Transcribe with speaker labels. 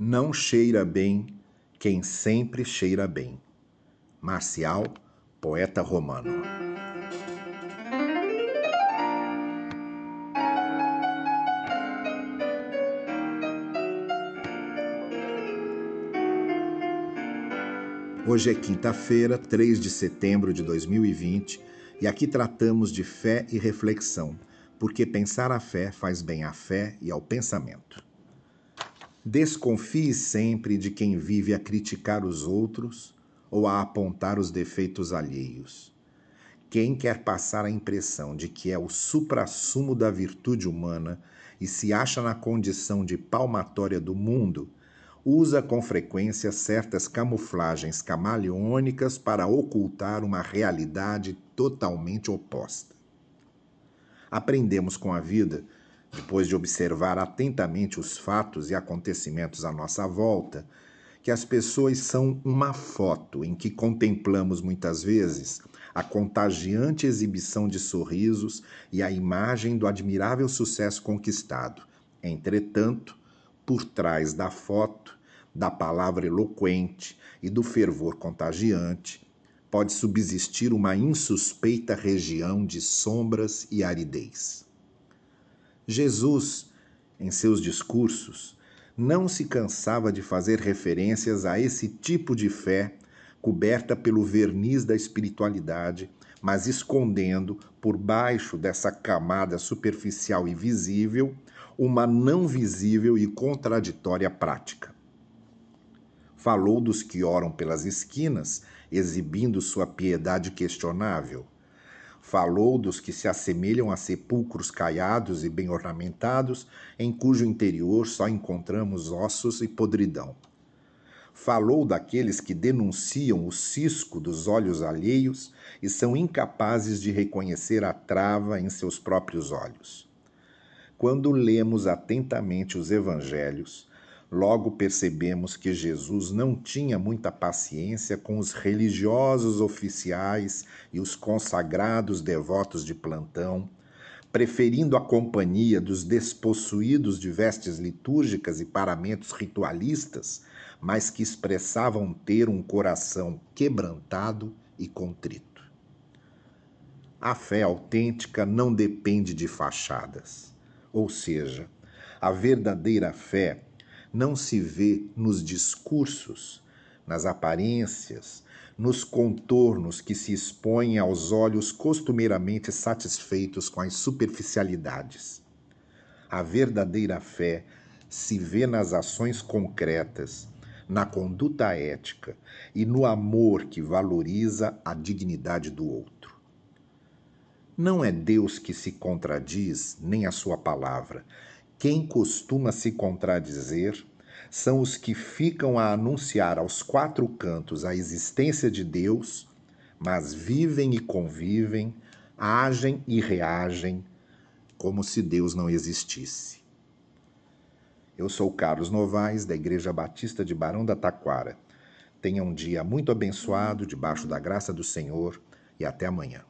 Speaker 1: Não cheira bem quem sempre cheira bem. Marcial, poeta romano. Hoje é quinta-feira, 3 de setembro de 2020, e aqui tratamos de fé e reflexão, porque pensar a fé faz bem à fé e ao pensamento. Desconfie sempre de quem vive a criticar os outros ou a apontar os defeitos alheios. Quem quer passar a impressão de que é o suprassumo da virtude humana e se acha na condição de palmatória do mundo, usa com frequência certas camuflagens camaleônicas para ocultar uma realidade totalmente oposta. Aprendemos com a vida, depois de observar atentamente os fatos e acontecimentos à nossa volta, que as pessoas são uma foto em que contemplamos muitas vezes a contagiante exibição de sorrisos e a imagem do admirável sucesso conquistado. Entretanto, por trás da foto da palavra eloquente e do fervor contagiante, pode subsistir uma insuspeita região de sombras e aridez. Jesus, em seus discursos, não se cansava de fazer referências a esse tipo de fé coberta pelo verniz da espiritualidade, mas escondendo por baixo dessa camada superficial e visível uma não visível e contraditória prática. Falou dos que oram pelas esquinas, exibindo sua piedade questionável. Falou dos que se assemelham a sepulcros caiados e bem ornamentados, em cujo interior só encontramos ossos e podridão. Falou daqueles que denunciam o cisco dos olhos alheios e são incapazes de reconhecer a trava em seus próprios olhos. Quando lemos atentamente os evangelhos, logo percebemos que Jesus não tinha muita paciência com os religiosos oficiais e os consagrados devotos de plantão, preferindo a companhia dos despossuídos de vestes litúrgicas e paramentos ritualistas, mas que expressavam ter um coração quebrantado e contrito. A fé autêntica não depende de fachadas, ou seja, a verdadeira fé não se vê nos discursos, nas aparências, nos contornos que se expõem aos olhos costumeiramente satisfeitos com as superficialidades. A verdadeira fé se vê nas ações concretas, na conduta ética e no amor que valoriza a dignidade do outro. Não é Deus que se contradiz, nem a sua palavra, quem costuma se contradizer são os que ficam a anunciar aos quatro cantos a existência de Deus, mas vivem e convivem, agem e reagem como se Deus não existisse. Eu sou Carlos Novaes, da Igreja Batista de Barão da Taquara. Tenha um dia muito abençoado, debaixo da graça do Senhor, e até amanhã.